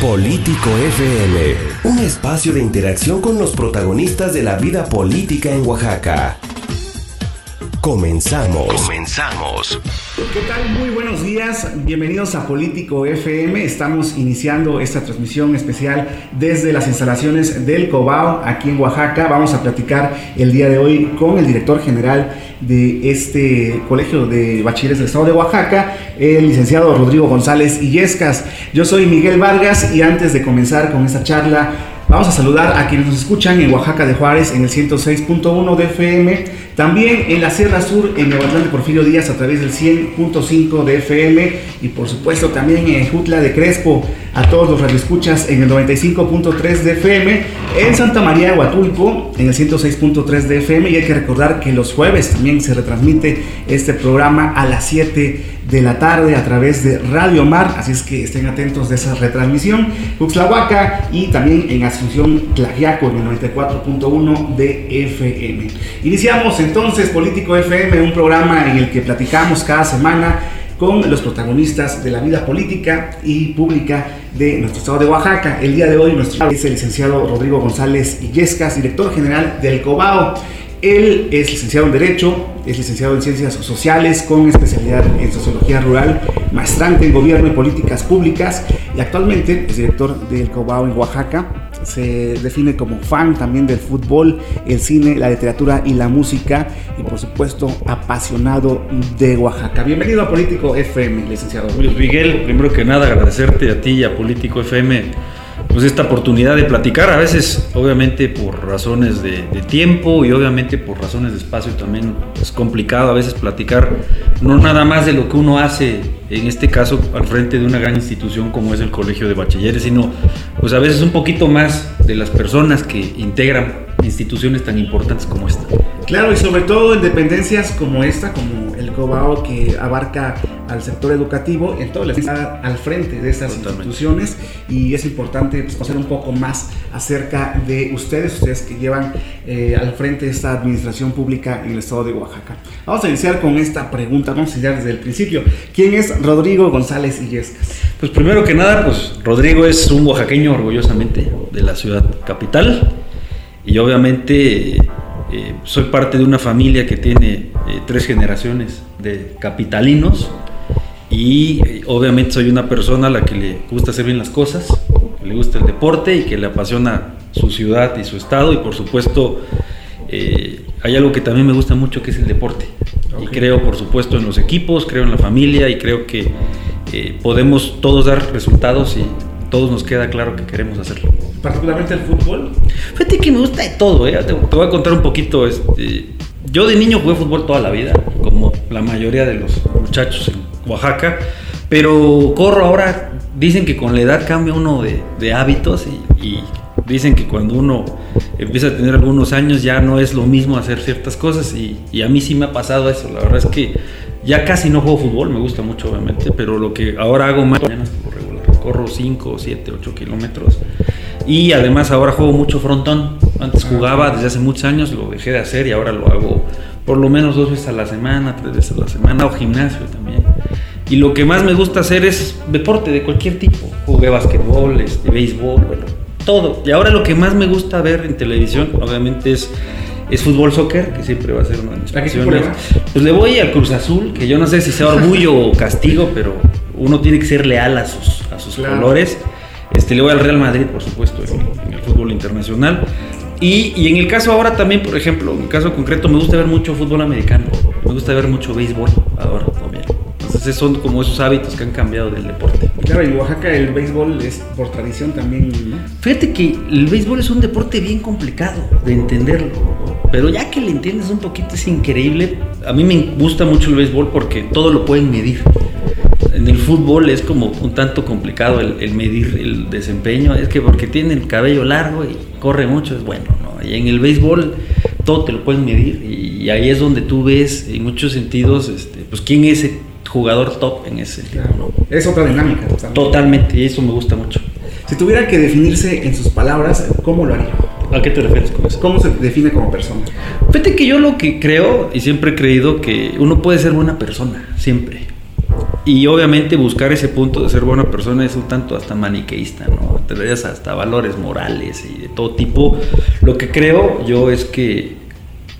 Político FM, un espacio de interacción con los protagonistas de la vida política en Oaxaca. Comenzamos. Comenzamos. ¿Qué tal? Muy buenos días. Bienvenidos a Político FM. Estamos iniciando esta transmisión especial desde las instalaciones del Cobao, aquí en Oaxaca. Vamos a platicar el día de hoy con el director general de este Colegio de Bachilleres del Estado de Oaxaca, el licenciado Rodrigo González Illescas. Yo soy Miguel Vargas y antes de comenzar con esta charla, vamos a saludar a quienes nos escuchan en Oaxaca de Juárez en el 106.1 de FM también en la Sierra Sur, en Nuevo de Porfirio Díaz, a través del 100.5 de FM. Y por supuesto también en Jutla de Crespo, a todos los radioescuchas en el 95.3 de FM. En Santa María de Huatulco, en el 106.3 de FM. Y hay que recordar que los jueves también se retransmite este programa a las 7 de la tarde a través de Radio Mar, así es que estén atentos de esa retransmisión. Huaca y también en Asunción Tlajiaco en el 94.1 de FM. Iniciamos entonces Político FM, un programa en el que platicamos cada semana con los protagonistas de la vida política y pública de nuestro estado de Oaxaca. El día de hoy nuestro es el licenciado Rodrigo González Illescas, director general del COBAO. Él es licenciado en Derecho, es licenciado en Ciencias Sociales con especialidad en Sociología Rural, maestrante en Gobierno y Políticas Públicas y actualmente es director del Cobao en Oaxaca. Se define como fan también del fútbol, el cine, la literatura y la música y por supuesto apasionado de Oaxaca. Bienvenido a Político FM, licenciado. Luis Miguel, primero que nada agradecerte a ti y a Político FM pues esta oportunidad de platicar, a veces obviamente por razones de, tiempo y obviamente por razones de espacio también es complicado a veces platicar no nada más de lo que uno hace, en este caso al frente de una gran institución como es el Colegio de Bachilleres, sino pues a veces un poquito más de las personas que integran instituciones tan importantes como esta. Claro, y sobre todo en dependencias como esta, como el COBAO, que abarca al sector educativo, en todo el está al frente de estas instituciones y es importante pues, conocer un poco más acerca de ustedes, ustedes que llevan eh, al frente de esta administración pública en el estado de Oaxaca. Vamos a iniciar con esta pregunta, vamos a iniciar desde el principio. ¿Quién es Rodrigo González Illescas? Pues primero que nada, pues Rodrigo es un oaxaqueño orgullosamente de la ciudad capital y obviamente eh, soy parte de una familia que tiene eh, tres generaciones de capitalinos y eh, obviamente soy una persona a la que le gusta hacer bien las cosas, le gusta el deporte y que le apasiona su ciudad y su estado y por supuesto hay algo que también me gusta mucho que es el deporte y creo por supuesto en los equipos, creo en la familia y creo que podemos todos dar resultados y todos nos queda claro que queremos hacerlo particularmente el fútbol? Fíjate que me gusta de todo, ¿eh? te, voy a contar un poquito. Este, yo de niño jugué fútbol toda la vida, como la mayoría de los muchachos en Oaxaca, pero corro ahora, dicen que con la edad cambia uno de, hábitos y, dicen que cuando uno empieza a tener algunos años ya no es lo mismo hacer ciertas cosas y, a mí sí me ha pasado eso, la verdad es que ya casi no juego fútbol, me gusta mucho obviamente, pero lo que ahora hago más mañana regular, corro 5, 7, 8 kilómetros y además ahora juego mucho frontón. Antes ah, jugaba desde hace muchos años, lo dejé de hacer y ahora lo hago por lo menos dos veces a la semana, tres veces a la semana, o gimnasio también. Y lo que más me gusta hacer es deporte de cualquier tipo. Jugué basquetbol, este, béisbol, bueno, todo. Y ahora lo que más me gusta ver en televisión, obviamente, es, es fútbol soccer, que siempre va a ser una de mis pasiones. Pues le voy al Cruz Azul, que yo no sé si sea orgullo o castigo, pero uno tiene que ser leal a sus, a sus colores. Este, le voy al Real Madrid, por supuesto, en, el fútbol internacional. Y, y, en el caso ahora también, por ejemplo, en el caso concreto, me gusta ver mucho fútbol americano. Me gusta ver mucho béisbol ahora. Entonces son como esos hábitos que han cambiado del deporte. Claro, en Oaxaca el béisbol es por tradición también, Fíjate que el béisbol es un deporte bien complicado de entenderlo. Pero ya que le entiendes un poquito es increíble. A mí me gusta mucho el béisbol porque todo lo pueden medir en el fútbol es como un tanto complicado el, medir el desempeño, es que porque tiene el cabello largo y corre mucho es bueno, ¿no? Y en el béisbol todo te lo pueden medir y, ahí es donde tú ves en muchos sentidos este, pues quién es el jugador top en ese sentido. Es otra dinámica. Totalmente. y eso me gusta mucho. Si tuviera que definirse en sus palabras, ¿cómo lo haría? ¿A qué te refieres con eso? ¿Cómo se define como persona? Fíjate que yo lo que creo y siempre he creído que uno puede ser buena persona, siempre y obviamente buscar ese punto de ser buena persona es un tanto hasta maniqueísta, ¿no? Te das hasta valores morales y de todo tipo. Lo que creo yo es que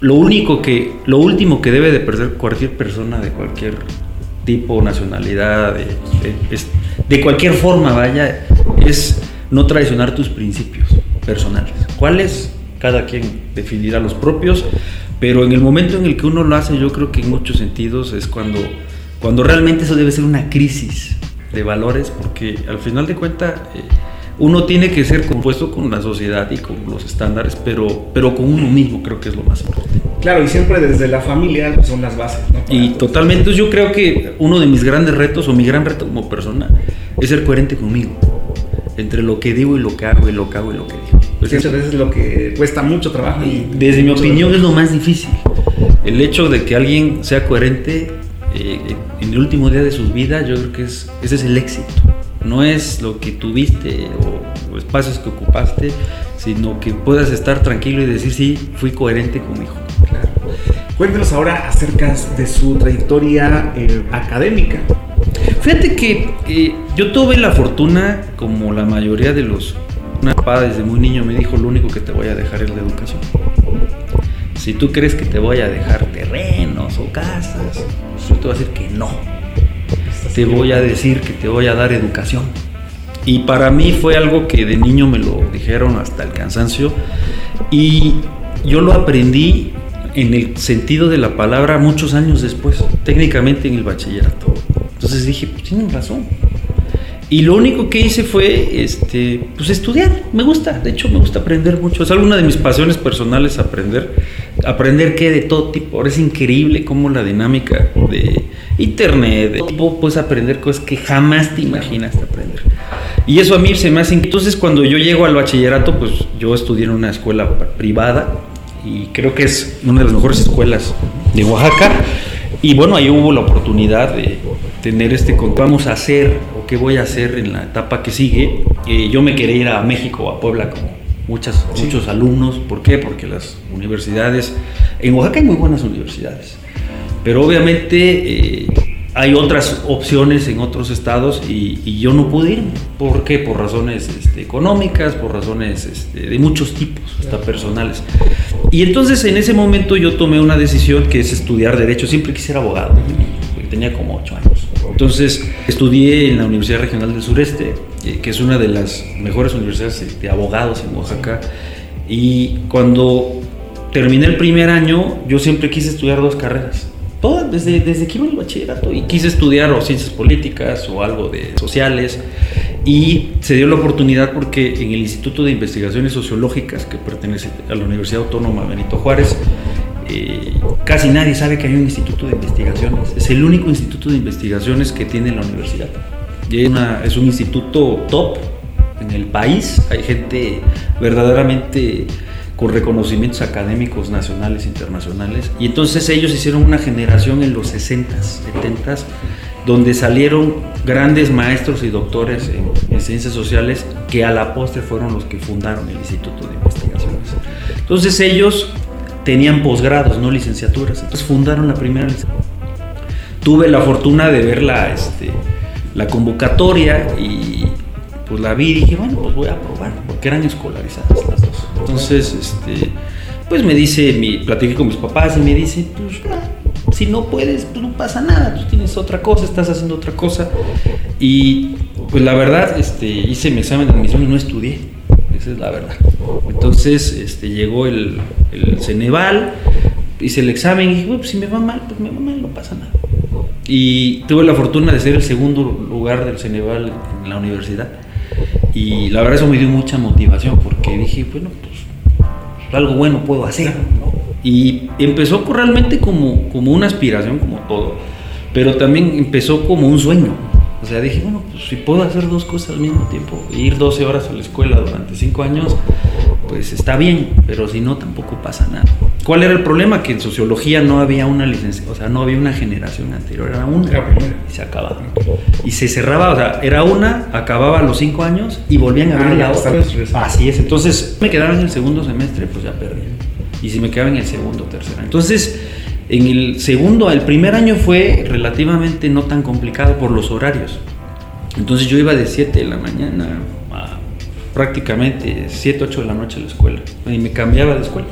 lo único que, lo último que debe de perder cualquier persona de cualquier tipo, nacionalidad, de, de cualquier forma, vaya, es no traicionar tus principios personales. ¿Cuáles? Cada quien definirá los propios, pero en el momento en el que uno lo hace, yo creo que en muchos sentidos es cuando cuando realmente eso debe ser una crisis de valores, porque al final de cuentas eh, uno tiene que ser compuesto con la sociedad y con los estándares, pero, pero con uno mismo creo que es lo más importante. Claro, y siempre desde la familia son las bases. Y totalmente, yo creo que uno de mis grandes retos, o mi gran reto como persona, es ser coherente conmigo, entre lo que digo y lo que hago, y lo que hago y lo que digo. Pues muchas veces es lo que cuesta mucho trabajo. Y desde mi opinión es lo más difícil. El hecho de que alguien sea coherente eh, en el último día de sus vidas, yo creo que es, ese es el éxito. No es lo que tuviste o, espacios que ocupaste, sino que puedas estar tranquilo y decir, sí, fui coherente con mi hijo. Claro. Cuéntenos ahora acerca de su trayectoria eh, académica. Fíjate que eh, yo tuve la fortuna, como la mayoría de los... Una papá desde muy niño me dijo, lo único que te voy a dejar es la educación. Si tú crees que te voy a dejar terrenos o casas, yo te voy a decir que no. Te voy a decir que te voy a dar educación. Y para mí fue algo que de niño me lo dijeron hasta el cansancio. Y yo lo aprendí en el sentido de la palabra muchos años después, técnicamente en el bachillerato. Entonces dije, pues tienen razón. Y lo único que hice fue este, pues estudiar. Me gusta, de hecho me gusta aprender mucho. Es alguna de mis pasiones personales aprender. Aprender que de todo tipo. Es increíble cómo la dinámica de internet, puedes aprender cosas que jamás te imaginaste aprender. Y eso a mí se me hace... Entonces cuando yo llego al bachillerato, pues yo estudié en una escuela privada y creo que es una de las mejores escuelas de Oaxaca. Y bueno, ahí hubo la oportunidad de tener este con vamos a hacer o qué voy a hacer en la etapa que sigue. Eh, yo me quería ir a México o a Puebla como muchas, muchos alumnos. ¿Por qué? Porque las universidades, en Oaxaca hay muy buenas universidades, pero obviamente eh, hay otras opciones en otros estados y, yo no pude ir. ¿Por qué? Por razones este, económicas, por razones este, de muchos tipos, hasta personales. Y entonces en ese momento yo tomé una decisión que es estudiar derecho. Siempre quise ser abogado, tenía como ocho años. Entonces estudié en la Universidad Regional del Sureste, eh, que es una de las mejores universidades de abogados en Oaxaca. Y cuando terminé el primer año, yo siempre quise estudiar dos carreras desde, desde que iba al bachillerato y quise estudiar o ciencias políticas o algo de sociales y se dio la oportunidad porque en el Instituto de Investigaciones Sociológicas que pertenece a la Universidad Autónoma Benito Juárez, eh, casi nadie sabe que hay un instituto de investigaciones. Es el único instituto de investigaciones que tiene la universidad. Y es, es un instituto top en el país. Hay gente verdaderamente con reconocimientos académicos nacionales e internacionales. Y entonces ellos hicieron una generación en los 60s, 70s, donde salieron grandes maestros y doctores en, ciencias sociales que a la postre fueron los que fundaron el Instituto de Investigaciones. Entonces ellos tenían posgrados, no licenciaturas, entonces fundaron la primera. Tuve la fortuna de ver la, este, la convocatoria y pues la vi y dije, bueno, pues voy a probar, porque eran escolarizadas las dos. Entonces, este, pues me dice, mi, platiqué con mis papás y me dice, pues si no puedes, pues no pasa nada, tú tienes otra cosa, estás haciendo otra cosa. Y pues la verdad, este, hice mi examen de admisión y no estudié, esa es la verdad. Entonces, este, llegó el, el Ceneval, hice el examen y dije, pues si me va mal, pues me va mal, no pasa nada. Y tuve la fortuna de ser el segundo lugar del Ceneval en la universidad. Y la verdad eso me dio mucha motivación porque dije, bueno, pues algo bueno puedo hacer. Y empezó realmente como, como una aspiración, como todo, pero también empezó como un sueño. O sea, dije, bueno, pues si puedo hacer dos cosas al mismo tiempo, ir 12 horas a la escuela durante 5 años, pues está bien, pero si no, tampoco pasa nada. ¿Cuál era el problema? Que en sociología no había una licencia, o sea, no había una generación anterior, era una y se acababa. Y se cerraba, o sea, era una, acababa a los 5 años y volvían a abrir la otra. Así es, entonces me quedaba en el segundo semestre, pues ya perdí. Y si me quedaba en el segundo, tercero. Entonces, En el segundo, el primer año fue relativamente no tan complicado por los horarios. Entonces yo iba de 7 de la mañana prácticamente 7, 8 de la noche a la escuela. Y me cambiaba de escuela.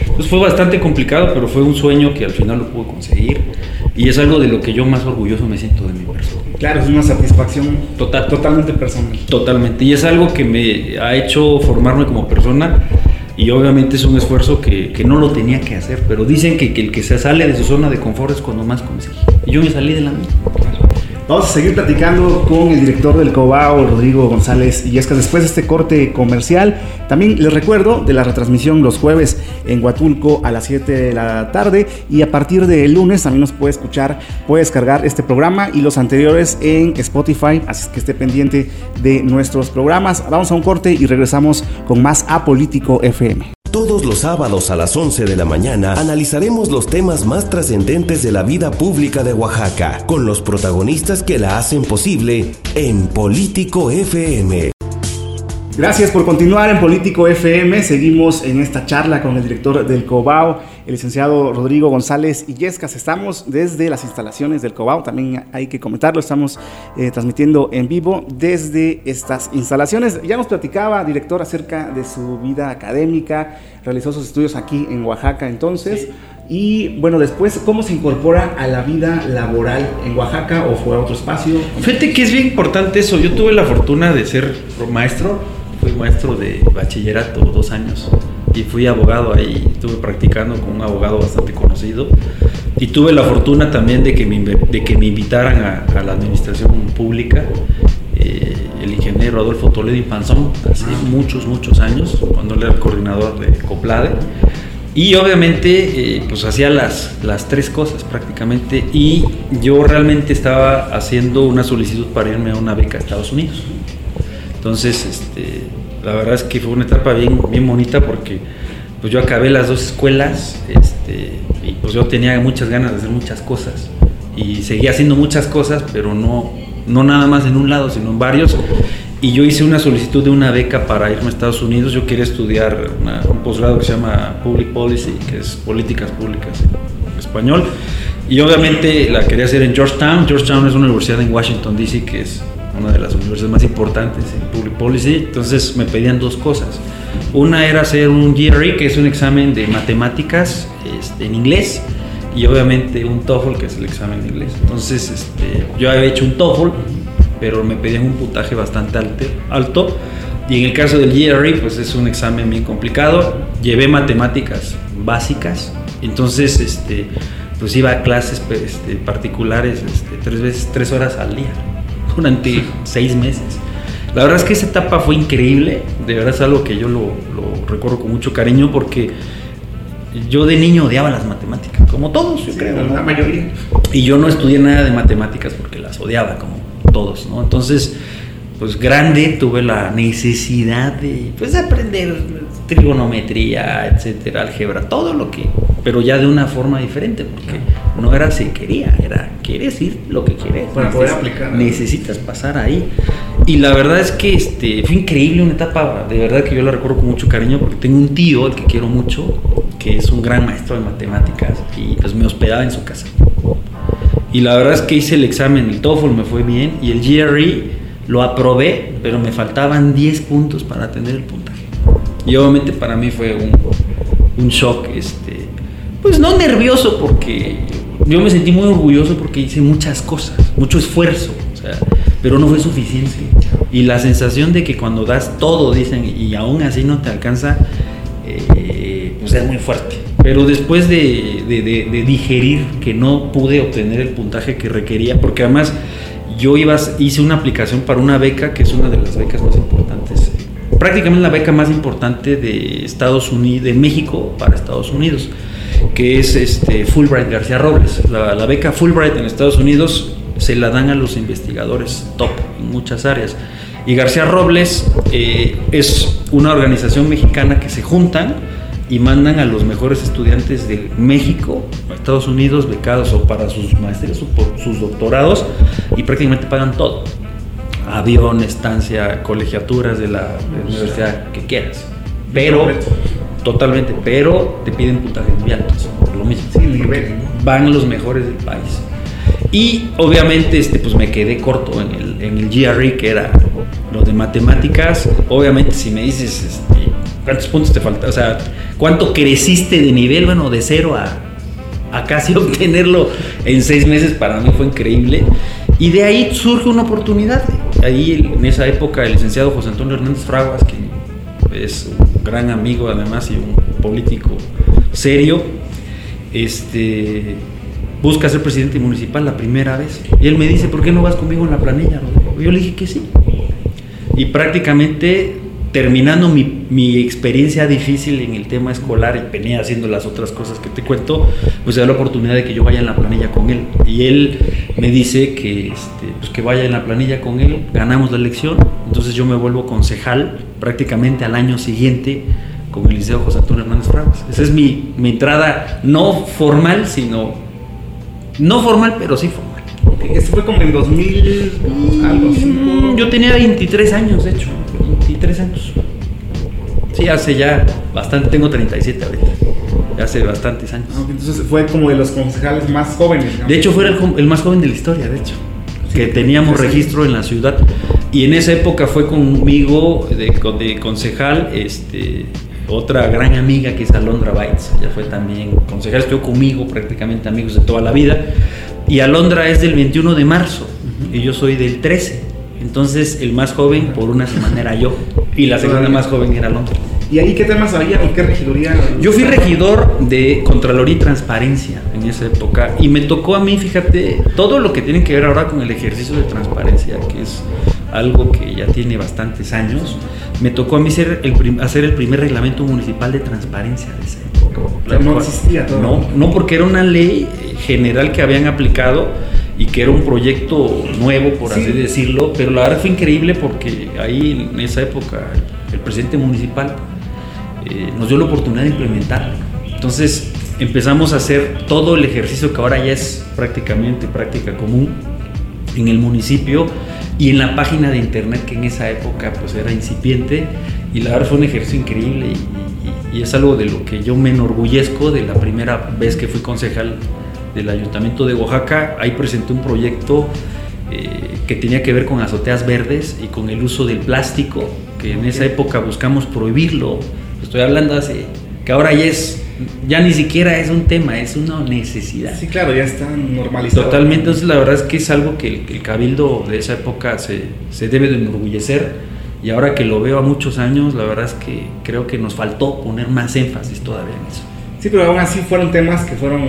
Entonces fue bastante complicado, pero fue un sueño que al final lo pude conseguir. Y es algo de lo que yo más orgulloso me siento de mi persona. Claro, es una satisfacción Total, totalmente personal. Totalmente. Y es algo que me ha hecho formarme como persona. Y obviamente es un esfuerzo que, que no lo tenía que hacer. Pero dicen que, que, el que se sale de su zona de confort es cuando más consigue. Y yo me salí de la misma. Vamos a seguir platicando con el director del Cobao, Rodrigo González y después de este corte comercial. También les recuerdo de la retransmisión los jueves en Huatulco a las 7 de la tarde y a partir del lunes también nos puede escuchar, puede descargar este programa y los anteriores en Spotify, así que esté pendiente de nuestros programas. Vamos a un corte y regresamos con más A Político FM. Los sábados a las 11 de la mañana analizaremos los temas más trascendentes de la vida pública de Oaxaca, con los protagonistas que la hacen posible en Político FM. Gracias por continuar en Político FM. Seguimos en esta charla con el director del COBAO, el licenciado Rodrigo González Illescas. Estamos desde las instalaciones del COBAO, también hay que comentarlo, estamos eh, transmitiendo en vivo desde estas instalaciones. Ya nos platicaba, director, acerca de su vida académica, realizó sus estudios aquí en Oaxaca entonces. Y bueno, después, ¿cómo se incorpora a la vida laboral en Oaxaca o fue a otro espacio? Fíjate que es bien importante eso. Yo tuve la fortuna de ser maestro, fui maestro de bachillerato dos años y fui abogado ahí, estuve practicando con un abogado bastante conocido y tuve la fortuna también de que me, de que me invitaran a, la administración pública, eh, el ingeniero Adolfo Toledo y Panzón, hace ah. muchos, muchos años, cuando él era el coordinador de COPLADE. Y obviamente, eh, pues hacía las, las tres cosas prácticamente. Y yo realmente estaba haciendo una solicitud para irme a una beca a Estados Unidos. Entonces, este, la verdad es que fue una etapa bien, bien bonita porque pues yo acabé las dos escuelas este, y pues yo tenía muchas ganas de hacer muchas cosas y seguía haciendo muchas cosas, pero no, no nada más en un lado, sino en varios. Y yo hice una solicitud de una beca para irme a Estados Unidos. Yo quería estudiar un posgrado que se llama Public Policy, que es políticas públicas en español. Y obviamente la quería hacer en Georgetown. Georgetown es una universidad en Washington, D.C., que es una de las universidades más importantes en Public Policy, entonces me pedían dos cosas. Una era hacer un GRE, que es un examen de matemáticas este, en inglés, y obviamente un TOEFL, que es el examen de inglés. Entonces este, yo había hecho un TOEFL, pero me pedían un puntaje bastante alto. Y en el caso del GRE, pues es un examen bien complicado. Llevé matemáticas básicas, entonces este, pues iba a clases este, particulares este, tres veces, tres horas al día durante seis meses. La verdad es que esa etapa fue increíble, de verdad es algo que yo lo, recuerdo con mucho cariño porque yo de niño odiaba las matemáticas, como todos, yo creo. La mayoría. Y yo no estudié nada de matemáticas porque las odiaba, como todos, ¿no? Entonces, pues grande tuve la necesidad de pues, aprender trigonometría, etcétera, álgebra, todo lo que, pero ya de una forma diferente, porque no era si quería, era quieres ir lo que quieres. Para poder aplicar. Necesitas pasar ahí. Y la verdad es que este, fue increíble una etapa, de verdad que yo la recuerdo con mucho cariño, porque tengo un tío al que quiero mucho, que es un gran maestro de matemáticas, y pues me hospedaba en su casa. Y la verdad es que hice el examen, el TOEFL me fue bien, y el GRE lo aprobé, pero me faltaban 10 puntos para tener el puntaje. Y obviamente para mí fue un, un shock, este, pues no nervioso porque yo me sentí muy orgulloso porque hice muchas cosas, mucho esfuerzo, pero no fue suficiente. Y la sensación de que cuando das todo, dicen, y aún así no te alcanza, eh, pues es muy fuerte. Pero después de, de, digerir que no pude obtener el puntaje que requería, porque además yo iba, hice una aplicación para una beca que es una de las becas más importantes prácticamente la beca más importante de Estados Unidos, de México para Estados Unidos, que es este Fulbright García Robles. La, beca Fulbright en Estados Unidos se la dan a los investigadores top en muchas áreas. Y García Robles eh, es una organización mexicana que se juntan y mandan a los mejores estudiantes de México a Estados Unidos becados o para sus maestrías o sus doctorados y prácticamente pagan todo avión, estancia, colegiaturas de la universidad que quieras. Pero totalmente, pero te piden puntajes muy altos, por lo mismo. Sí, nivel. Van los mejores del país. Y obviamente este, pues me quedé corto en el, en el GRE, que era lo de matemáticas. Obviamente si me dices este, cuántos puntos te faltan, o sea, cuánto creciste de nivel, bueno, de cero a, a casi obtenerlo en seis meses, para mí fue increíble. Y de ahí surge una oportunidad. Ahí en esa época el licenciado José Antonio Hernández Fraguas, que es un gran amigo además y un político serio, este, busca ser presidente municipal la primera vez. Y él me dice, ¿por qué no vas conmigo en la planilla? Yo le dije que sí. Y prácticamente terminando mi, mi, experiencia difícil en el tema escolar y venía haciendo las otras cosas que te cuento, pues se da la oportunidad de que yo vaya en la planilla con él. Y él me dice que, este, pues que vaya en la planilla con él, ganamos la elección, entonces yo me vuelvo concejal prácticamente al año siguiente con el Liceo José Antonio Hernández Fraguas. Esa es mi, mi entrada no formal, sino no formal, pero sí formal. Esto fue como en 2000, algo así. Mm, yo tenía 23 años, de hecho. 23 años. Sí, hace ya bastante, tengo 37 ahorita. Hace bastantes años. Ah, entonces fue como de los concejales más jóvenes. De hecho, fue el, el, más joven de la historia, de hecho. Sí, que teníamos registro en la ciudad. Y en esa época fue conmigo de, de concejal, este, otra gran amiga que es Alondra Baitz, ella fue también concejal, estuvo conmigo prácticamente amigos de toda la vida. Y Alondra es del 21 de marzo uh -huh. y yo soy del 13. Entonces el más joven por una semana era yo y la segunda más joven era Alondra. ¿Y ahí qué temas había o qué regiduría? Yo fui regidor de Contraloría y Transparencia en esa época y me tocó a mí, fíjate, todo lo que tiene que ver ahora con el ejercicio de transparencia, que es algo que ya tiene bastantes años. Me tocó a mí ser el hacer el primer reglamento municipal de transparencia de esa época. Pero no existía todo. No, no, porque era una ley general que habían aplicado y que era un proyecto nuevo, por sí. así decirlo, pero la verdad fue increíble porque ahí en esa época el presidente municipal eh, nos dio la oportunidad de implementarlo. Entonces empezamos a hacer todo el ejercicio que ahora ya es prácticamente práctica común en el municipio y en la página de internet que en esa época pues era incipiente y la verdad fue un ejercicio increíble y, y, y es algo de lo que yo me enorgullezco de la primera vez que fui concejal del Ayuntamiento de Oaxaca. Ahí presenté un proyecto eh, que tenía que ver con azoteas verdes y con el uso del plástico, que en esa época buscamos prohibirlo. Estoy hablando hace que ahora ya es ya ni siquiera es un tema, es una necesidad. Sí, claro, ya está normalizado. Totalmente, entonces la verdad es que es algo que el, el cabildo de esa época se, se, debe de enorgullecer y ahora que lo veo a muchos años, la verdad es que creo que nos faltó poner más énfasis todavía en eso. Sí, pero aún así fueron temas que fueron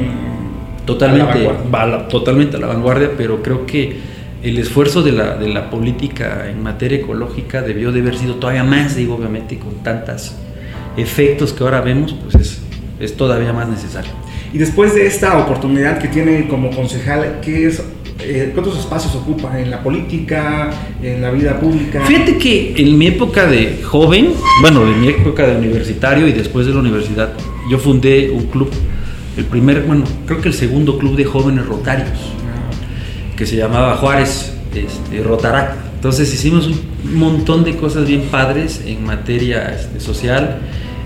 totalmente a la, totalmente a la vanguardia, pero creo que el esfuerzo de la, de la política en materia ecológica debió de haber sido todavía más, digo, obviamente, con tantos efectos que ahora vemos, pues es, es todavía más necesario. Y después de esta oportunidad que tiene como concejal, ¿qué es, eh, ¿cuántos espacios ocupa en la política, en la vida pública? Fíjate que en mi época de joven, bueno, en mi época de universitario y después de la universidad, yo fundé un club, el primer, bueno, creo que el segundo club de jóvenes rotarios, que se llamaba Juárez este, Rotarac. Entonces hicimos un montón de cosas bien padres en materia este, social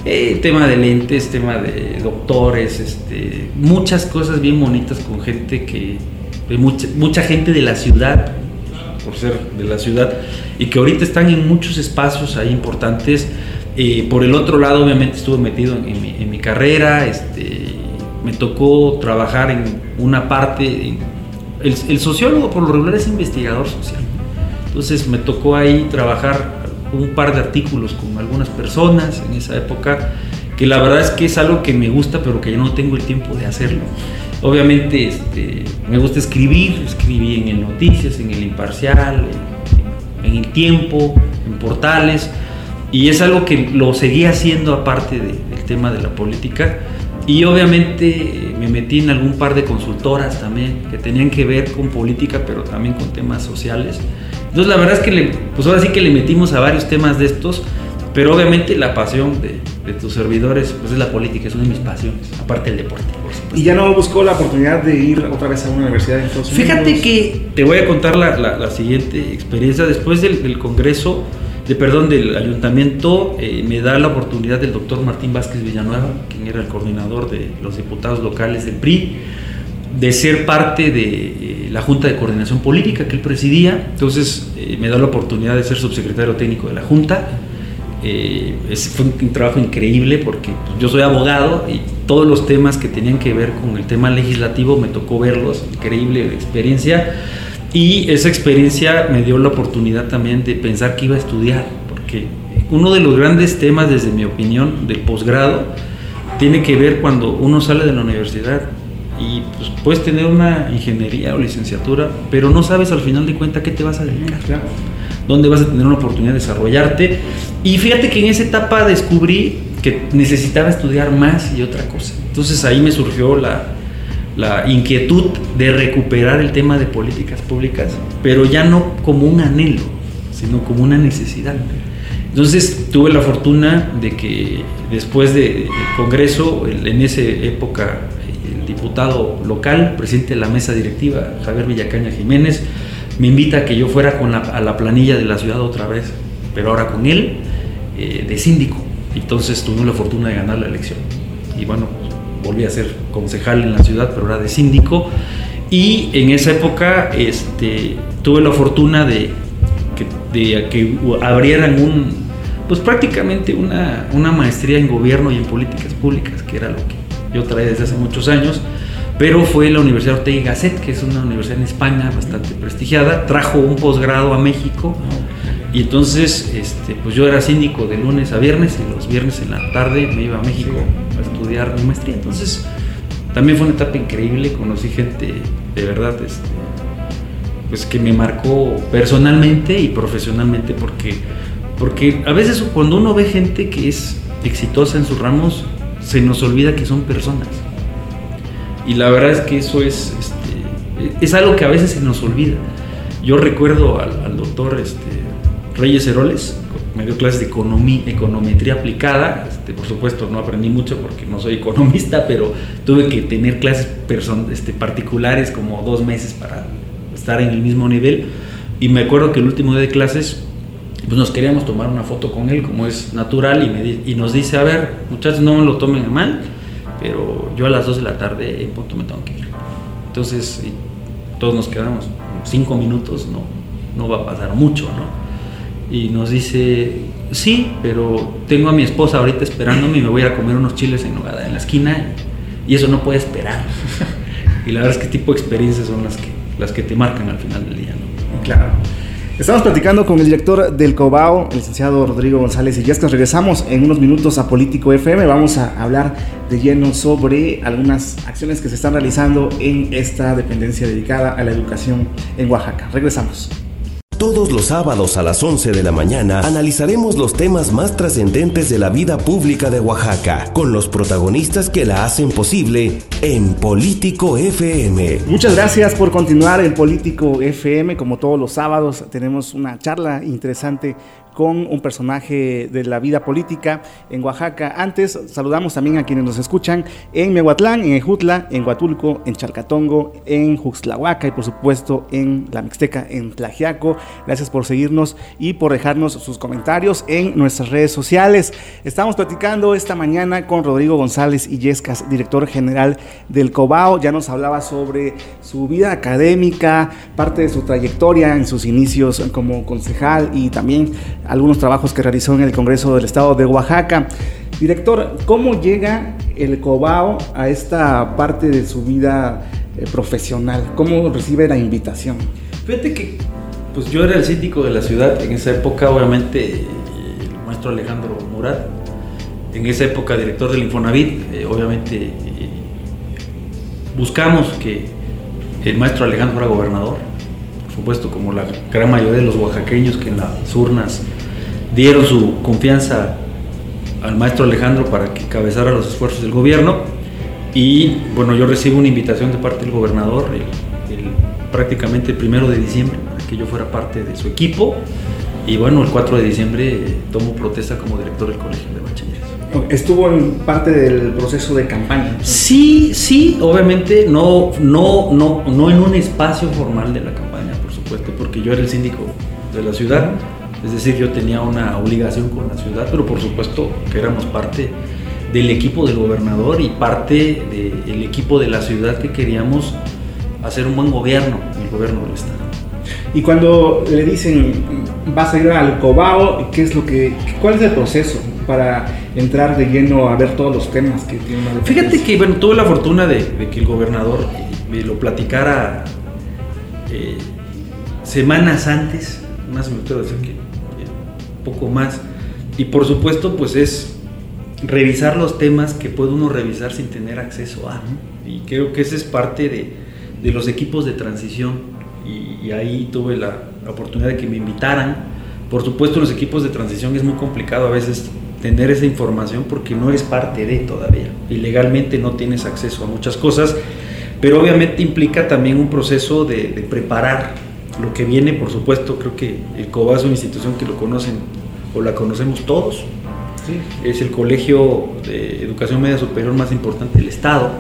eh, tema de lentes, tema de doctores, este, muchas cosas bien bonitas con gente que, mucha, mucha gente de la ciudad, por ser de la ciudad, y que ahorita están en muchos espacios ahí importantes. Eh, por el otro lado, obviamente estuve metido en, mi, carrera, este, me tocó trabajar en una parte, el, el sociólogo por lo regular es investigador social, entonces me tocó ahí trabajar un par de artículos con algunas personas en esa época, que la verdad es que es algo que me gusta, pero que ya no tengo el tiempo de hacerlo. Obviamente este, me gusta escribir, escribí en el Noticias, en el Imparcial, en, el Tiempo, en portales, y es algo que lo seguí haciendo aparte de, del tema de la política. Y obviamente me metí en algún par de consultoras también que tenían que ver con política, pero también con temas sociales. Entonces la verdad es que le, pues ahora sí que le metimos a varios temas de estos, pero obviamente la pasión de, de tus servidores pues es la política, es una de mis pasiones, aparte del deporte. ¿Y ya no buscó la oportunidad de ir otra vez a una universidad en Estados Unidos? Fíjate que te voy a contar la, la, la siguiente experiencia. Después del, del, Congreso de perdón, del ayuntamiento, eh, me da la oportunidad del doctor Martín Vázquez Villanueva, quien era el coordinador de los diputados locales del PRI, de ser parte de eh, la Junta de Coordinación Política que él presidía. Entonces eh, me da la oportunidad de ser subsecretario técnico de la Junta. fue un, trabajo increíble porque pues, yo soy abogado y todos los temas que tenían que ver con el tema legislativo me tocó verlos, increíble experiencia. Y esa experiencia me dio la oportunidad también de pensar que iba a estudiar, porque uno de los grandes temas, desde mi opinión, del posgrado, tiene que ver cuando uno sale de la universidad y pues, puedes tener una ingeniería o licenciatura, pero no sabes al final de cuentas qué te vas a dedicar, dónde vas a tener una oportunidad de desarrollarte. Y fíjate que en esa etapa descubrí que necesitaba estudiar más y otra cosa. Entonces ahí me surgió la, la inquietud de recuperar el tema de políticas públicas, pero ya no como un anhelo, sino como una necesidad. Entonces tuve la fortuna de que después del Congreso, en esa época, diputado local, presidente de la mesa directiva, Javier Villacaña Jiménez, me invita a que yo fuera con a la planilla de la ciudad otra vez, pero ahora con él, eh, de síndico. Entonces tuve la fortuna de ganar la elección. Y bueno, volví a ser concejal en la ciudad, pero era de síndico. Y en esa época este, tuve la fortuna de que, abrieran un, pues prácticamente una maestría en gobierno y en políticas públicas, que era lo que yo traía desde hace muchos años pero fue la Universidad Ortega y Gasset, que es una universidad en España bastante prestigiada, trajo un posgrado a México y entonces este, pues yo era síndico de lunes a viernes y los viernes en la tarde me iba a México a estudiar mi maestría. Entonces también fue una etapa increíble, conocí gente de verdad este, pues que me marcó personalmente y profesionalmente porque, porque a veces cuando uno ve gente que es exitosa en sus ramos, se nos olvida que son personas. Y la verdad es que eso es, este, es algo que a veces se nos olvida. Yo recuerdo al, doctor este, Reyes Heroles, me dio clases de economía, econometría aplicada. Este, por supuesto, no aprendí mucho porque no soy economista, pero tuve que tener clases este, particulares como dos meses para estar en el mismo nivel. Y me acuerdo que el último día de clases, pues nos queríamos tomar una foto con él, como es natural, y, nos dice: A ver, muchachos, no lo tomen mal, pero yo a las 2 de la tarde en punto me tengo que ir. Entonces, todos nos quedamos cinco minutos, no, no va a pasar mucho, ¿no? y nos dice, sí, pero tengo a mi esposa ahorita esperándome y me voy a comer unos chiles en nogada en la esquina y eso no puede esperar. y la verdad es que tipo de experiencias son las que, las que te marcan al final del día. ¿no? Claro. Estamos platicando con el director del COBAO, el licenciado Rodrigo González que Regresamos en unos minutos a Político FM. Vamos a hablar de lleno sobre algunas acciones que se están realizando en esta dependencia dedicada a la educación en Oaxaca. Regresamos. Todos los sábados a las 11 de la mañana analizaremos los temas más trascendentes de la vida pública de Oaxaca, con los protagonistas que la hacen posible en Político FM. Muchas gracias por continuar en Político FM. Como todos los sábados tenemos una charla interesante con un personaje de la vida política en Oaxaca. Antes, saludamos también a quienes nos escuchan en Mehuatlán, en Ejutla, en Huatulco, en Chalcatongo, en Juxtlahuaca y por supuesto en La Mixteca, en Tlajiaco. Gracias por seguirnos y por dejarnos sus comentarios en nuestras redes sociales. Estamos platicando esta mañana con Rodrigo González Illescas, director general del COBAO. Ya nos hablaba sobre su vida académica, parte de su trayectoria en sus inicios como concejal y también algunos trabajos que realizó en el Congreso del Estado de Oaxaca. Director, ¿cómo llega el COBAO a esta parte de su vida eh, profesional? ¿Cómo recibe la invitación? Fíjate que pues yo era el síndico de la ciudad en esa época, obviamente el maestro Alejandro Murat, en esa época director del Infonavit, eh, obviamente eh, buscamos que el maestro Alejandro fuera gobernador, por supuesto como la gran mayoría de los oaxaqueños que en las urnas dieron su confianza al maestro Alejandro para que cabezara los esfuerzos del gobierno. Y bueno, yo recibo una invitación de parte del gobernador prácticamente el primero de diciembre para que yo fuera parte de su equipo. Y bueno, el 4 de diciembre tomo protesta como director del colegio de bachilleres. ¿Estuvo en parte del proceso de campaña? Sí, sí, obviamente no, no, no, no en un espacio formal de la campaña, por supuesto, porque yo era el síndico de la ciudad Es decir, yo tenía una obligación con la ciudad, pero por supuesto que éramos parte del equipo del gobernador y parte del equipo de la ciudad que queríamos hacer un buen gobierno, el gobierno del Estado. Y cuando le dicen vas a ir al Cobao, ¿qué es lo que, ¿cuál es el proceso para entrar de lleno a ver todos los temas que tiene Fíjate que bueno, tuve la fortuna de, que el gobernador me lo platicara eh, semanas antes, más me gustaría decir que poco más, y por supuesto pues es revisar los temas que puede uno revisar sin tener acceso a, y creo que esa es parte de, de los equipos de transición. Y, ahí tuve la, oportunidad de que me invitaran. Por supuesto, los equipos de transición es muy complicado a veces tener esa información porque no eres parte de todavía. Y legalmente no tienes acceso a muchas cosas, pero obviamente implica también un proceso de, preparar lo que viene, por supuesto, creo que el COBA es una institución que lo conocen o la conocemos todos, es el colegio de educación media superior más importante del Estado,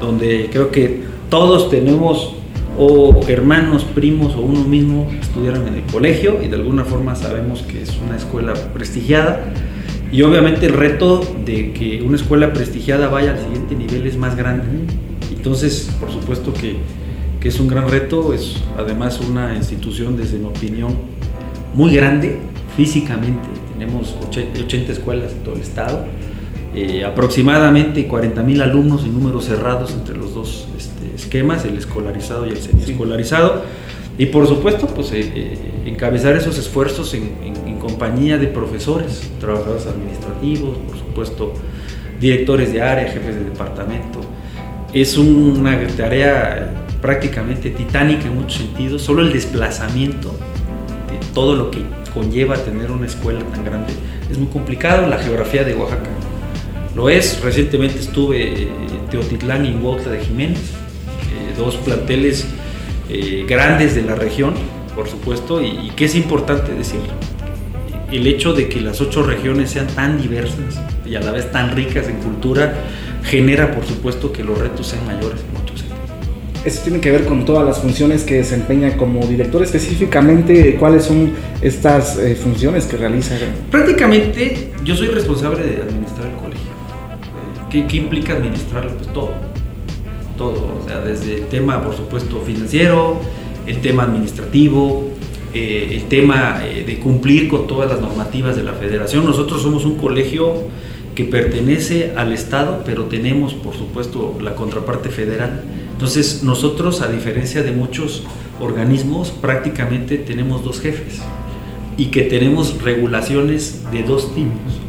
donde creo que todos tenemos o hermanos, primos o uno mismo estudiaron en el colegio y de alguna forma sabemos que es una escuela prestigiada. Y obviamente el reto de que una escuela prestigiada vaya al siguiente nivel es más grande. Entonces, por supuesto que, que es un gran reto, es además una institución desde mi opinión muy grande físicamente. Tenemos 80 escuelas en todo el estado, eh, aproximadamente 40 mil alumnos en números cerrados entre los dos esquemas, el escolarizado y el semi-escolarizado. Y por supuesto, pues eh, eh, encabezar esos esfuerzos en, compañía de profesores, trabajadores administrativos, por supuesto, directores de área, jefes de departamento. Es una tarea prácticamente titánica en muchos sentidos, solo el desplazamiento de todo lo que conlleva tener una escuela tan grande es muy complicado, la geografía de Oaxaca lo es, recientemente estuve en Teotitlán y Huautla de Jiménez, dos planteles eh, grandes de la región, por supuesto, y, que es importante decir, el hecho de que las ocho regiones sean tan diversas y a la vez tan ricas en cultura, genera, por supuesto, que los retos sean mayores en muchos Eso tiene que ver con todas las funciones que desempeña como director, específicamente cuáles son estas eh, funciones que realiza. Prácticamente yo soy responsable de administrar el colegio. Eh, ¿Qué, qué implica administrarlo? Pues todo todo, o sea, desde el tema, por supuesto, financiero, el tema administrativo, eh, el tema eh, de cumplir con todas las normativas de la federación. Nosotros somos un colegio que pertenece al Estado, pero tenemos, por supuesto, la contraparte federal. Entonces, nosotros, a diferencia de muchos organismos, prácticamente tenemos dos jefes y que tenemos regulaciones de dos tipos.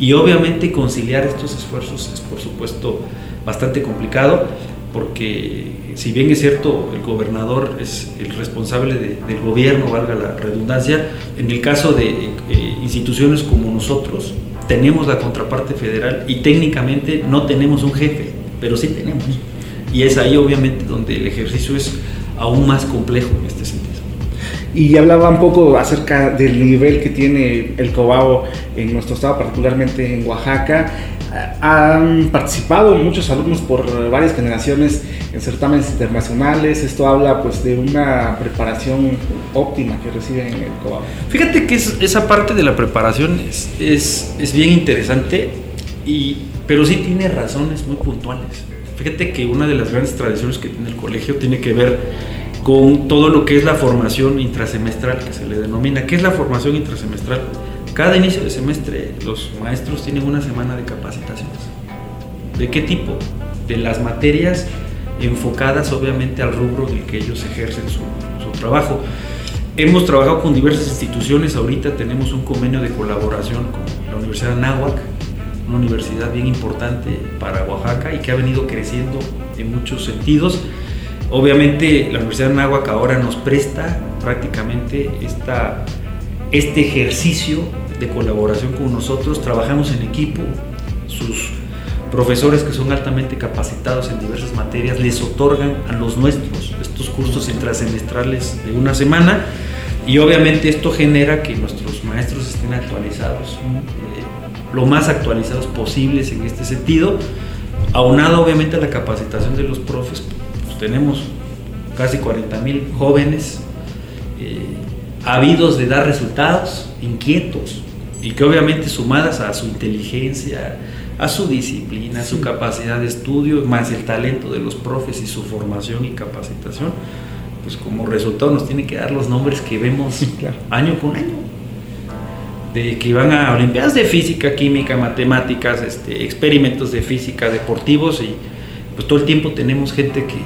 Y obviamente conciliar estos esfuerzos es, por supuesto, bastante complicado porque si bien es cierto, el gobernador es el responsable del gobierno, valga la redundancia, en el caso de eh, instituciones como nosotros, tenemos la contraparte federal y técnicamente no tenemos un jefe, pero sí tenemos. Y es ahí obviamente donde el ejercicio es aún más complejo en este sentido. Y hablaba un poco acerca del nivel que tiene el Cobao en nuestro estado, particularmente en Oaxaca han participado muchos alumnos por varias generaciones en certámenes internacionales. Esto habla pues de una preparación óptima que reciben en el COBAO. Fíjate que esa parte de la preparación es, es, bien interesante, y, pero sí tiene razones muy puntuales. Fíjate que una de las grandes tradiciones que tiene el colegio tiene que ver con todo lo que es la formación intrasemestral que se le denomina. ¿Qué es la formación intrasemestral? Cada inicio de semestre los maestros tienen una semana de capacitaciones. ¿De qué tipo? De las materias enfocadas obviamente al rubro en el que ellos ejercen su, trabajo. Hemos trabajado con diversas instituciones, ahorita tenemos un convenio de colaboración con la Universidad de Anáhuac, una universidad bien importante para Oaxaca y que ha venido creciendo en muchos sentidos. Obviamente la Universidad de Anáhuac ahora nos presta prácticamente esta, este ejercicio de colaboración con nosotros, trabajamos en equipo, sus profesores que son altamente capacitados en diversas materias les otorgan a los nuestros estos cursos intrasemestrales de una semana. Y obviamente esto genera que nuestros maestros estén actualizados, lo más actualizados posibles en este sentido, aunado obviamente a la capacitación de los profes, pues tenemos casi 40 mil jóvenes. Eh, habidos de dar resultados, inquietos, y que obviamente sumadas a su inteligencia, a su disciplina, a su capacidad de estudio, más el talento de los profes y su formación y capacitación, pues como resultado nos tiene que dar los nombres que vemos año con año. De que van a Olimpiadas de Física, Química, Matemáticas, este, experimentos de física, deportivos, y pues todo el tiempo tenemos gente que,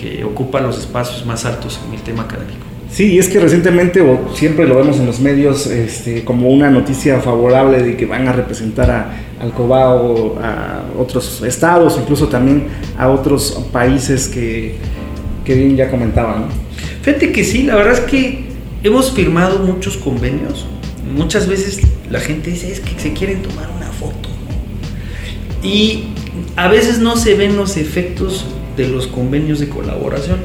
que ocupa los espacios más altos en el tema académico. Sí, y es que recientemente, o siempre lo vemos en los medios, este, como una noticia favorable de que van a representar a, al Cobao, a otros estados, incluso también a otros países que, que bien ya comentaban. Fíjate que sí, la verdad es que hemos firmado muchos convenios. Muchas veces la gente dice es que se quieren tomar una foto. Y a veces no se ven los efectos de los convenios de colaboración.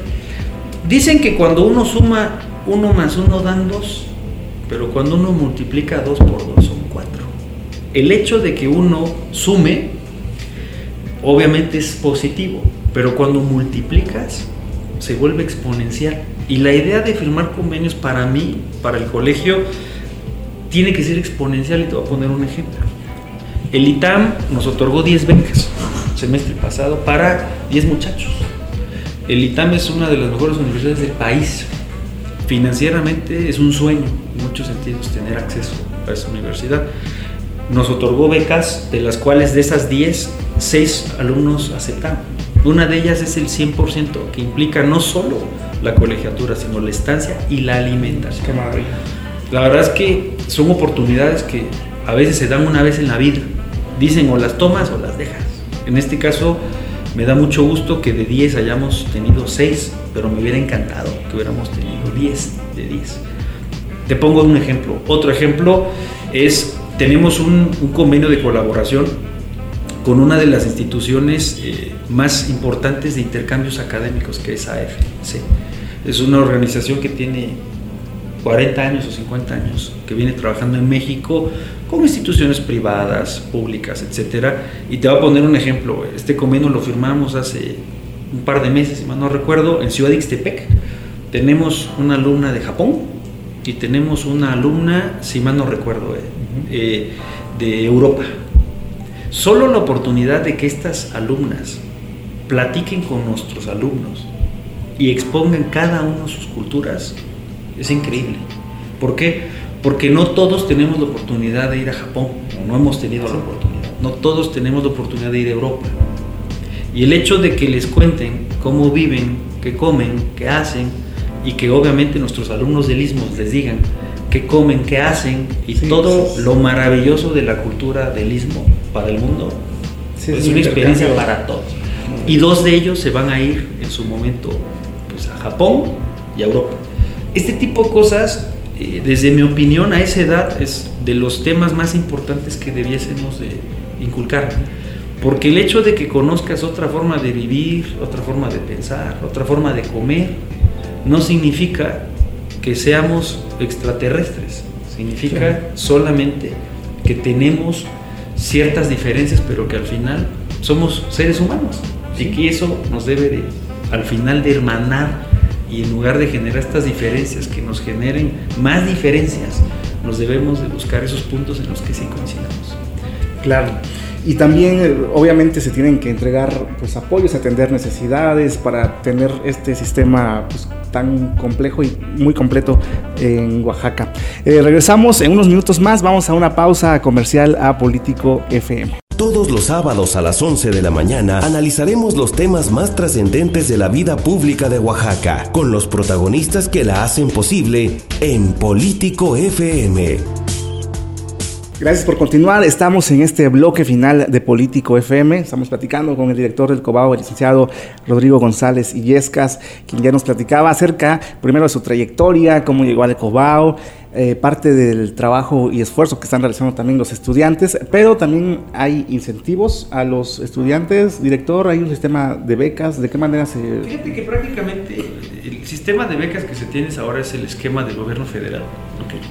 Dicen que cuando uno suma uno más uno dan dos, pero cuando uno multiplica dos por dos son cuatro. El hecho de que uno sume, obviamente es positivo, pero cuando multiplicas, se vuelve exponencial. Y la idea de firmar convenios para mí, para el colegio, tiene que ser exponencial y te voy a poner un ejemplo. El ITAM nos otorgó 10 becas semestre pasado para 10 muchachos. El ITAM es una de las mejores universidades del país. Financieramente es un sueño, en muchos sentidos, tener acceso a esa universidad. Nos otorgó becas, de las cuales de esas 10, 6 alumnos aceptaron. Una de ellas es el 100%, que implica no solo la colegiatura, sino la estancia y la alimentación. Qué maravilla. La verdad es que son oportunidades que a veces se dan una vez en la vida. Dicen o las tomas o las dejas. En este caso, me da mucho gusto que de 10 hayamos tenido 6, pero me hubiera encantado que hubiéramos tenido 10 de 10. Te pongo un ejemplo. Otro ejemplo es, tenemos un, convenio de colaboración con una de las instituciones eh, más importantes de intercambios académicos, que es AFC. Es una organización que tiene 40 años o 50 años, que viene trabajando en México con instituciones privadas, públicas, etcétera. Y te voy a poner un ejemplo. Este convenio lo firmamos hace un par de meses, si mal no recuerdo, en Ciudad de Ixtepec. Tenemos una alumna de Japón y tenemos una alumna, si mal no recuerdo, eh, eh, de Europa. Solo la oportunidad de que estas alumnas platiquen con nuestros alumnos y expongan cada uno sus culturas es increíble. ¿Por qué? Porque no todos tenemos la oportunidad de ir a Japón, o no hemos tenido la oportunidad. No todos tenemos la oportunidad de ir a Europa. Y el hecho de que les cuenten cómo viven, qué comen, qué hacen, y que obviamente nuestros alumnos del Istmo les digan qué comen, qué hacen, y Sí, todo sí, lo maravilloso de la cultura del Istmo para el mundo, Sí, es un una experiencia para todos. Y dos de ellos se van a ir en su momento pues, a Japón y a Europa. Este tipo de cosas, eh, desde mi opinión, a esa edad es de los temas más importantes que debiésemos de inculcar. Porque el hecho de que conozcas otra forma de vivir, otra forma de pensar, otra forma de comer, no significa que seamos extraterrestres. Significa solamente que tenemos ciertas diferencias, pero que al final somos seres humanos. Y que eso nos debe de, al final de hermanar y en lugar de generar estas diferencias que nos generen más diferencias, nos debemos de buscar esos puntos en los que sí coincidamos. Claro. Y también, eh, obviamente, se tienen que entregar pues, apoyos, atender necesidades para tener este sistema pues, tan complejo y muy completo en Oaxaca. Eh, regresamos en unos minutos más. Vamos a una pausa comercial a Político FM. Todos los sábados a las 11 de la mañana analizaremos los temas más trascendentes de la vida pública de Oaxaca, con los protagonistas que la hacen posible en Político FM. Gracias por continuar. Estamos en este bloque final de Político FM. Estamos platicando con el director del Cobao, el licenciado Rodrigo González Illescas, quien ya nos platicaba acerca primero de su trayectoria, cómo llegó al Cobao, eh, parte del trabajo y esfuerzo que están realizando también los estudiantes, pero también hay incentivos a los estudiantes. Director, hay un sistema de becas. ¿De qué manera se...? Fíjate que prácticamente el sistema de becas que se tiene ahora es el esquema del gobierno federal,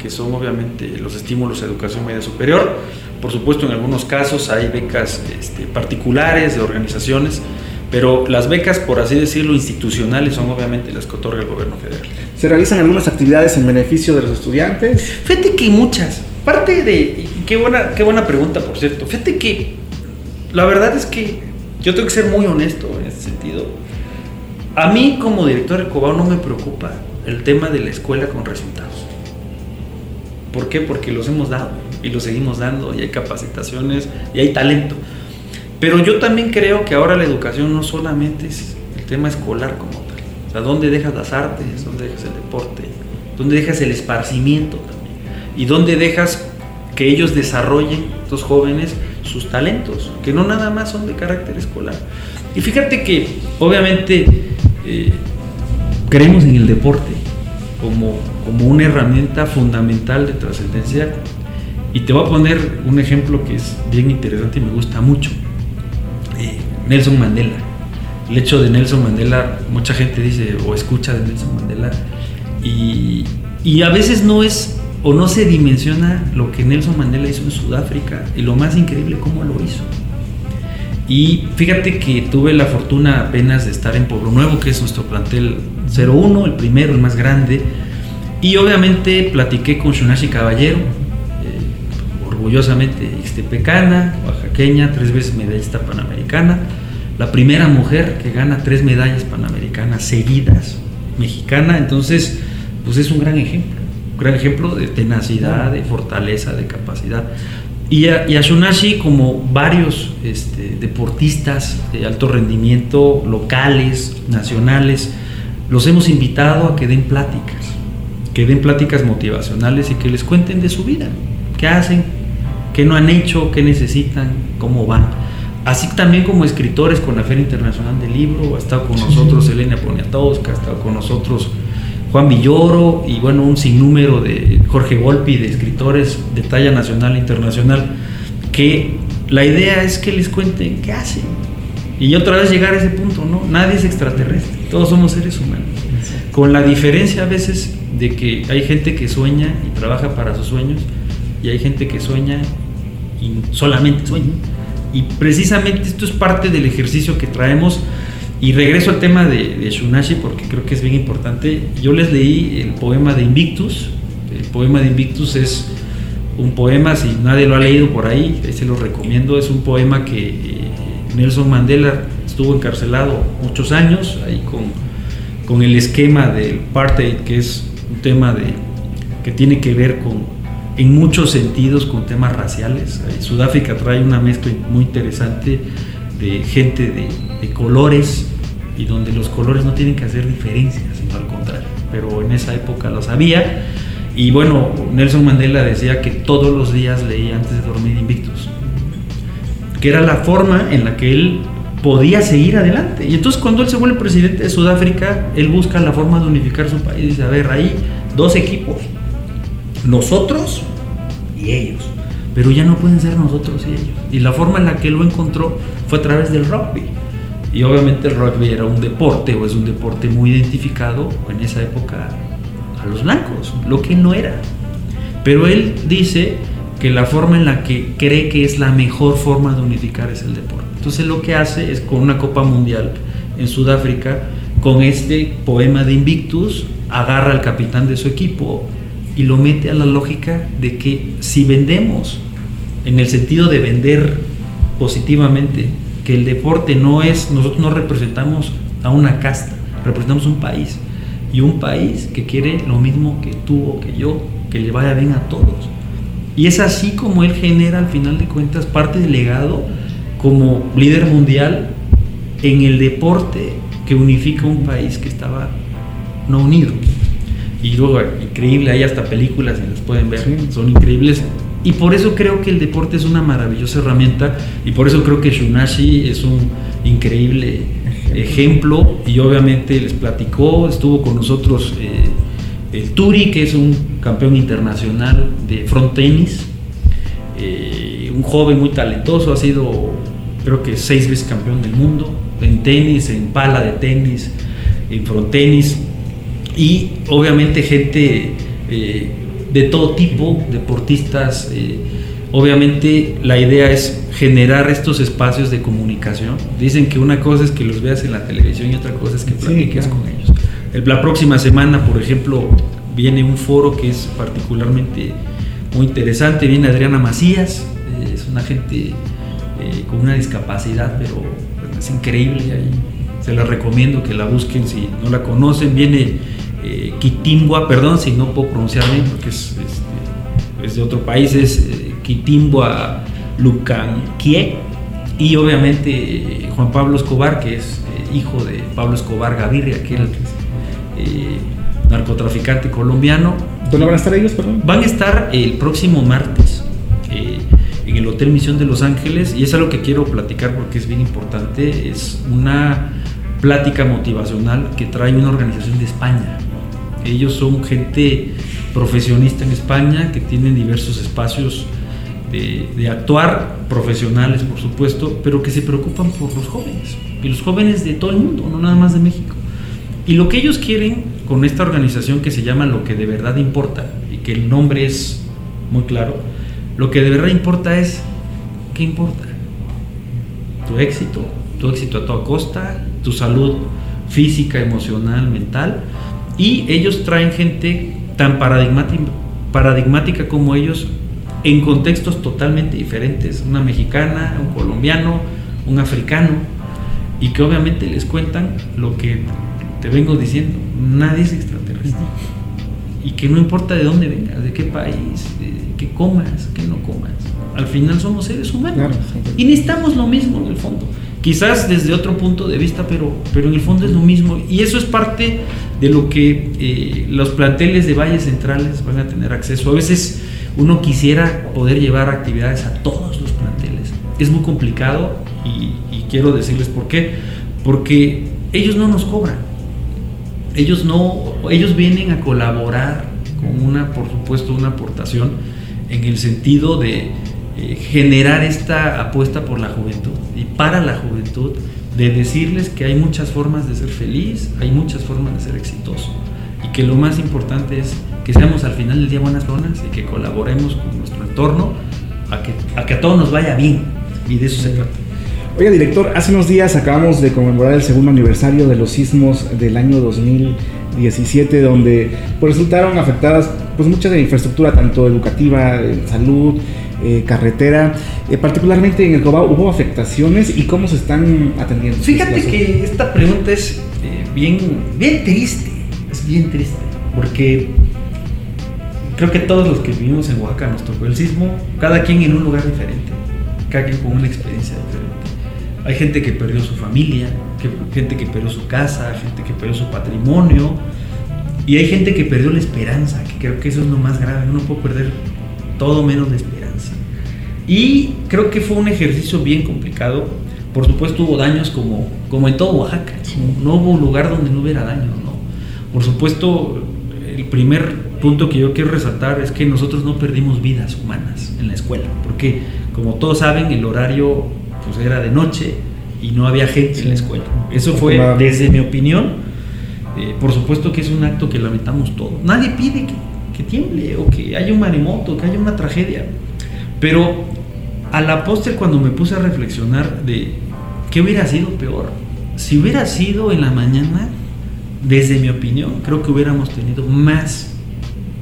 que son obviamente los estímulos a educación media superior. Por supuesto, en algunos casos hay becas este, particulares de organizaciones, Pero las becas, por así decirlo, institucionales son obviamente las que otorga el gobierno federal. ¿Se realizan algunas actividades en beneficio de los estudiantes? Fíjate que muchas. Parte de. Qué buena, qué buena pregunta, por cierto. Fíjate que la verdad es que yo tengo que ser muy honesto en ese sentido. A mí, como director del Cobao, no me preocupa el tema de la escuela con resultados. ¿Por qué? Porque los hemos dado y los seguimos dando y hay capacitaciones y hay talento. Pero yo también creo que ahora la educación no solamente es el tema escolar como tal. O sea, ¿dónde dejas las artes? ¿Dónde dejas el deporte? ¿Dónde dejas el esparcimiento también? ¿Y dónde dejas que ellos desarrollen, estos jóvenes, sus talentos? Que no nada más son de carácter escolar. Y fíjate que, obviamente, eh, creemos en el deporte como, como una herramienta fundamental de trascendencia. Y te voy a poner un ejemplo que es bien interesante y me gusta mucho. Nelson Mandela. El hecho de Nelson Mandela, mucha gente dice o escucha de Nelson Mandela y, y a veces no es o no se dimensiona lo que Nelson Mandela hizo en Sudáfrica y lo más increíble cómo lo hizo. Y fíjate que tuve la fortuna apenas de estar en Pueblo Nuevo, que es nuestro plantel 01, el primero, el más grande. Y obviamente platiqué con Shunashi Caballero, eh, orgullosamente ixtepecana, oaxaqueña, tres veces medallista panamericana. La primera mujer que gana tres medallas panamericanas seguidas, mexicana. Entonces, pues es un gran ejemplo. Un gran ejemplo de tenacidad, de fortaleza, de capacidad. Y a, Shunashi, como varios este, deportistas de alto rendimiento, locales, nacionales, los hemos invitado a que den pláticas, que den pláticas motivacionales y que les cuenten de su vida, qué hacen, qué no han hecho, qué necesitan, cómo van. Así también como escritores con la Feria Internacional del Libro, ha estado con nosotros Elena Poniatowska, ha estado con nosotros Juan Villoro y bueno, un sinnúmero de Jorge Volpi, de escritores de talla nacional e internacional, que la idea es que les cuenten qué hacen. Y otra vez llegar a ese punto, ¿no? Nadie es extraterrestre, todos somos seres humanos. Con la diferencia a veces de que hay gente que sueña y trabaja para sus sueños y hay gente que sueña y solamente sueña. Y precisamente esto es parte del ejercicio que traemos y regreso al tema de, Shunashi porque creo que es bien importante. Yo les leí el poema de Invictus. El poema de Invictus es un poema, si nadie lo ha leído por ahí, se lo recomiendo. Es un poema que eh, Nelson Mandela estuvo encarcelado muchos años, ahí con, con el esquema del apartheid, que es un tema de, que tiene que ver con, en muchos sentidos, con temas raciales. Sudáfrica trae una mezcla muy interesante de gente de, de, colores y donde los colores no tienen que hacer diferencias, sino al contrario. Pero en esa época lo sabía. Y bueno, Nelson Mandela decía que todos los días leía antes de dormir Invictus, que era la forma en la que él podía seguir adelante. Y entonces cuando él se vuelve presidente de Sudáfrica, él busca la forma de unificar su país. Dice, a ver, hay dos equipos, nosotros y ellos pero ya no pueden ser nosotros y ellos. Y la forma en la que lo encontró fue a través del rugby. Y obviamente el rugby era un deporte o es un deporte muy identificado en esa época a los blancos, lo que no era. Pero él dice que la forma en la que cree que es la mejor forma de unificar es el deporte. Entonces lo que hace es con una Copa Mundial en Sudáfrica, con este poema de Invictus, agarra al capitán de su equipo y lo mete a la lógica de que si vendemos en el sentido de vender positivamente, que el deporte no es, nosotros no representamos a una casta, representamos un país. Y un país que quiere lo mismo que tú o que yo, que le vaya bien a todos. Y es así como él genera al final de cuentas parte del legado como líder mundial en el deporte que unifica un país que estaba no unido. Y luego, increíble, hay hasta películas y las pueden ver, son increíbles. Y por eso creo que el deporte es una maravillosa herramienta y por eso creo que Shunashi es un increíble ejemplo. Y obviamente les platicó, estuvo con nosotros eh, el Turi, que es un campeón internacional de front tenis, eh, un joven muy talentoso, ha sido creo que seis veces campeón del mundo en tenis, en pala de tenis, en front tenis y obviamente gente... Eh, de todo tipo, deportistas, eh, obviamente la idea es generar estos espacios de comunicación. Dicen que una cosa es que los veas en la televisión y otra cosa es que platiques con ellos. la próxima semana, por ejemplo, viene un foro que es particularmente muy interesante. Viene Adriana Macías, eh, es una gente eh, con una discapacidad, pero es increíble. se la recomiendo que la busquen si no la conocen. Viene eh, perdón si no puedo pronunciar bien porque es, es de otro país, es eh, Lucanquie. Y obviamente Juan Pablo Escobar, que es hijo de Pablo Escobar Gaviria, aquel narcotraficante colombiano. ¿Dónde van a estar ellos, perdón? Van a estar el próximo martes eh, en el Hotel Misión de Los Ángeles y es algo que quiero platicar porque es bien importante. Es una plática motivacional que trae una organización de España. Ellos son gente profesionista en España que tienen diversos espacios de, de, actuar, profesionales por supuesto, pero que se preocupan por los jóvenes. Y los jóvenes de todo el mundo, no nada más de México. Y lo que ellos quieren con esta organización que se llama Lo que de verdad importa, y que el nombre es muy claro, lo que de verdad importa es, ¿qué importa? Tu éxito, tu éxito a toda costa, tu salud física, emocional, mental, y ellos traen gente tan paradigmática, paradigmática como ellos en contextos totalmente diferentes, una mexicana, un colombiano, un africano, y que obviamente les cuentan lo que te vengo diciendo, nadie es extraterrestre. Y que no importa de dónde vengas, de qué país, de qué comas, qué no comas. Al final somos seres humanos. y necesitamos lo mismo en el fondo. Quizás desde otro punto de vista, pero, pero en el fondo es lo mismo. Y eso es parte de lo que eh, los planteles de valles centrales van a tener acceso. A veces uno quisiera poder llevar actividades a todos los planteles. Es muy complicado y, quiero decirles por qué. Porque ellos no nos cobran ellos no, ellos vienen a colaborar con una, por supuesto, una aportación en el sentido de eh, generar esta apuesta por la juventud y para la juventud, de decirles que hay muchas formas de ser feliz, hay muchas formas de ser exitoso y que lo más importante es que seamos al final del día buenas personas y que colaboremos con nuestro entorno a que a, que a todos nos vaya bien y de eso se trata. Oiga, director, hace unos días acabamos de conmemorar el segundo aniversario de los sismos del año 2017, donde pues, resultaron afectadas pues, mucha de infraestructura, tanto educativa, salud, eh, carretera. Eh, particularmente en el Cobao, ¿hubo afectaciones y cómo se están atendiendo? Fíjate que esta pregunta es eh, bien, bien triste, es bien triste, porque creo que todos los que vivimos en Oaxaca nos tocó el sismo, cada quien en un lugar diferente, cada quien con una experiencia diferente. Hay gente que perdió su familia, gente que perdió su casa, gente que perdió su patrimonio. Y hay gente que perdió la esperanza, que creo que eso es lo más grave. Uno puede perder todo menos la esperanza. Y creo que fue un ejercicio bien complicado. Por supuesto hubo daños como, como en todo Oaxaca. No hubo un lugar donde no hubiera daños. ¿no? Por supuesto, el primer punto que yo quiero resaltar es que nosotros no perdimos vidas humanas en la escuela. Porque, como todos saben, el horario pues era de noche y no había gente en la escuela. Eso fue, desde mi opinión, eh, por supuesto que es un acto que lamentamos todos. Nadie pide que, que tiemble o que haya un maremoto, que haya una tragedia. Pero a la postre cuando me puse a reflexionar de qué hubiera sido peor, si hubiera sido en la mañana, desde mi opinión, creo que hubiéramos tenido más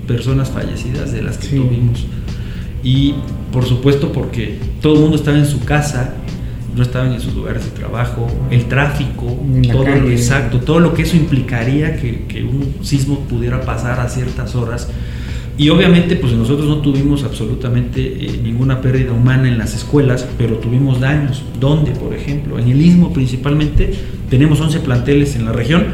personas fallecidas de las que tuvimos. Y por supuesto porque todo el mundo estaba en su casa, no estaban en sus lugares de trabajo, el tráfico, todo lo exacto, todo lo que eso implicaría que, un sismo pudiera pasar a ciertas horas. Y obviamente pues nosotros no tuvimos absolutamente eh, ninguna pérdida humana en las escuelas, pero tuvimos daños. ¿Dónde, por ejemplo? En el Istmo principalmente tenemos 11 planteles en la región.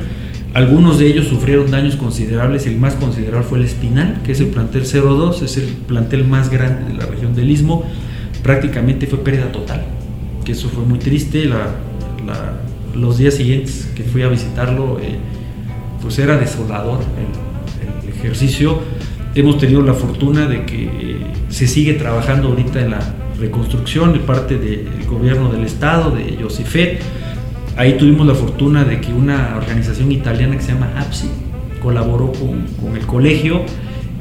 Algunos de ellos sufrieron daños considerables, el más considerable fue el Espinal, que es el plantel 02, es el plantel más grande de la región del Istmo. Prácticamente fue pérdida total que eso fue muy triste. los días siguientes que fui a visitarlo, eh, pues era desolador el, ejercicio. Hemos tenido la fortuna de que se sigue trabajando ahorita en la reconstrucción de parte del gobierno del estado, de Josifet. Ahí tuvimos la fortuna de que una organización italiana que se llama APSI colaboró con, con el colegio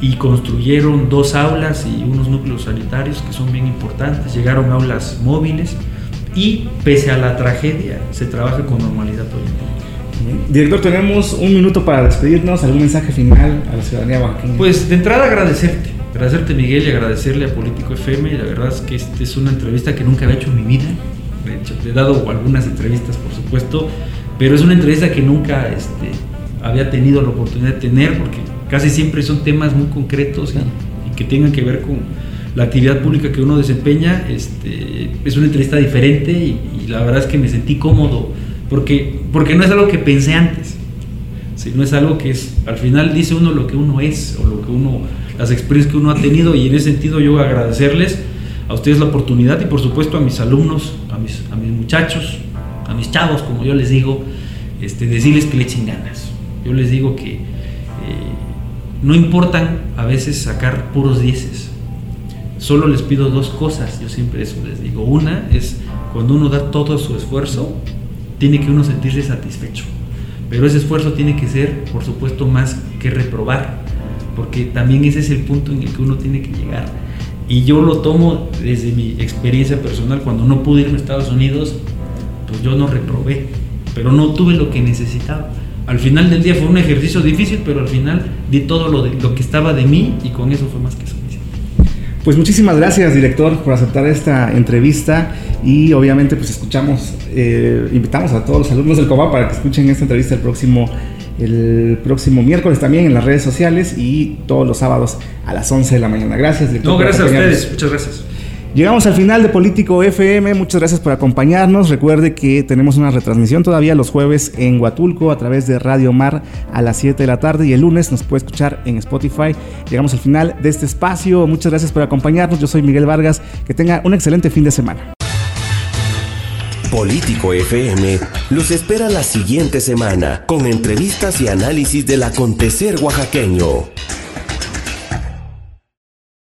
y construyeron dos aulas y unos núcleos sanitarios que son bien importantes, llegaron aulas móviles y pese a la tragedia se trabaja con normalidad hoy en día. Director, tenemos un minuto para despedirnos, algún mensaje final a la ciudadanía oaxaqueña. Pues de entrada agradecerte, agradecerte Miguel y agradecerle a Político FM, la verdad es que esta es una entrevista que nunca había hecho en mi vida, de hecho, he dado algunas entrevistas por supuesto, pero es una entrevista que nunca este, había tenido la oportunidad de tener porque casi siempre son temas muy concretos y, que tengan que ver con la actividad pública que uno desempeña. Este, es una entrevista diferente y, la verdad es que me sentí cómodo porque, porque no es algo que pensé antes. Si no es algo que es, al final dice uno lo que uno es o lo que uno, las experiencias que uno ha tenido y en ese sentido yo agradecerles a ustedes la oportunidad y por supuesto a mis alumnos, a mis, a mis muchachos, a mis chavos, como yo les digo, este, decirles que le echen ganas. Yo les digo que eh, no importan a veces sacar puros dieces. Solo les pido dos cosas, yo siempre eso les digo. Una es cuando uno da todo su esfuerzo, tiene que uno sentirse satisfecho. Pero ese esfuerzo tiene que ser, por supuesto, más que reprobar, porque también ese es el punto en el que uno tiene que llegar. Y yo lo tomo desde mi experiencia personal, cuando no pude irme a Estados Unidos, pues yo no reprobé, pero no tuve lo que necesitaba. Al final del día fue un ejercicio difícil, pero al final di todo lo, de, lo que estaba de mí y con eso fue más que. Pues muchísimas gracias, director, por aceptar esta entrevista y obviamente pues escuchamos, eh, invitamos a todos los alumnos del COBA para que escuchen esta entrevista el próximo, el próximo miércoles también en las redes sociales y todos los sábados a las 11 de la mañana. Gracias, director. No, gracias a ustedes, muchas gracias. Llegamos al final de Político FM. Muchas gracias por acompañarnos. Recuerde que tenemos una retransmisión todavía los jueves en Huatulco a través de Radio Mar a las 7 de la tarde y el lunes nos puede escuchar en Spotify. Llegamos al final de este espacio. Muchas gracias por acompañarnos. Yo soy Miguel Vargas. Que tenga un excelente fin de semana. Político FM los espera la siguiente semana con entrevistas y análisis del acontecer oaxaqueño.